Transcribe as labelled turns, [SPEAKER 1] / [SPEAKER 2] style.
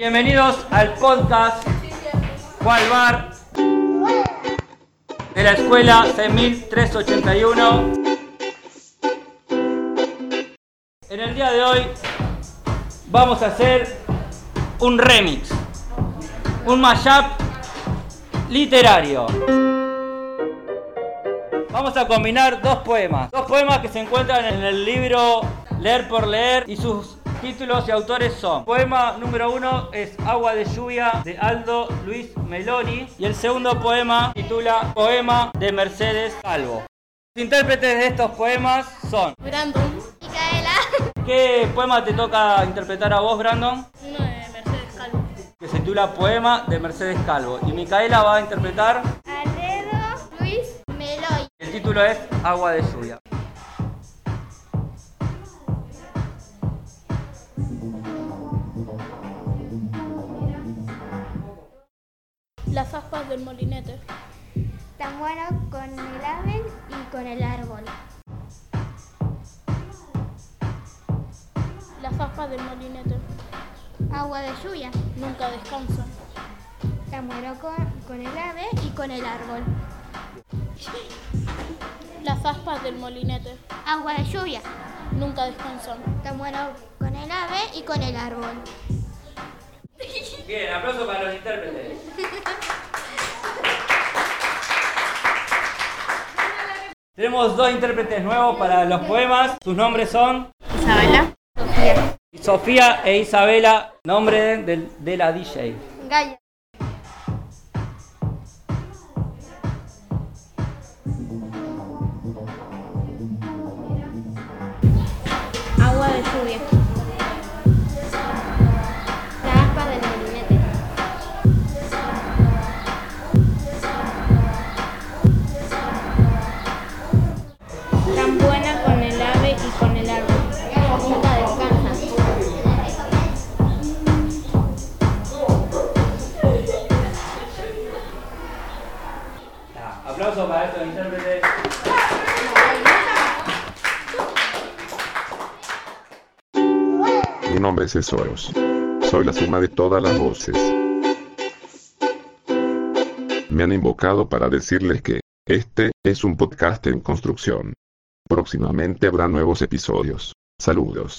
[SPEAKER 1] Bienvenidos al podcast Cual Bar de la escuela 6381. En el día de hoy vamos a hacer un remix, un mashup literario. Vamos a combinar dos poemas, dos poemas que se encuentran en el libro Leer por Leer y sus títulos y autores son Poema número uno es Agua de lluvia de Aldo Luis Meloni y el segundo poema titula Poema de Mercedes Calvo. Los intérpretes de estos poemas son
[SPEAKER 2] Brandon. Micaela.
[SPEAKER 1] ¿Qué poema te toca interpretar a vos, Brandon?
[SPEAKER 2] Uno de Mercedes Calvo.
[SPEAKER 1] Que se titula Poema de Mercedes Calvo. Y Micaela va a interpretar,
[SPEAKER 2] Alfredo Luis Meloy.
[SPEAKER 1] el título es Agua de lluvia.
[SPEAKER 2] Las aspas del molinete.
[SPEAKER 3] Tan bueno con el ave y con el árbol.
[SPEAKER 2] Las aspas del molinete.
[SPEAKER 3] Agua de lluvia.
[SPEAKER 2] Nunca descansan.
[SPEAKER 3] Tan bueno con, con el ave y con el árbol.
[SPEAKER 2] Las aspas del molinete.
[SPEAKER 3] Agua de lluvia.
[SPEAKER 2] Nunca descansan.
[SPEAKER 3] Tan bueno con el ave y con el árbol.
[SPEAKER 1] Bien, aplauso para los intérpretes. Tenemos dos intérpretes nuevos para los poemas. Sus nombres son
[SPEAKER 3] Isabela. Sofía.
[SPEAKER 1] Sofía e Isabela, nombre de, de la DJ.
[SPEAKER 3] Gaya.
[SPEAKER 4] Mi nombre es Esoros. Soy la suma de todas las voces. Me han invocado para decirles que, este, es un podcast en construcción. Próximamente habrá nuevos episodios. Saludos.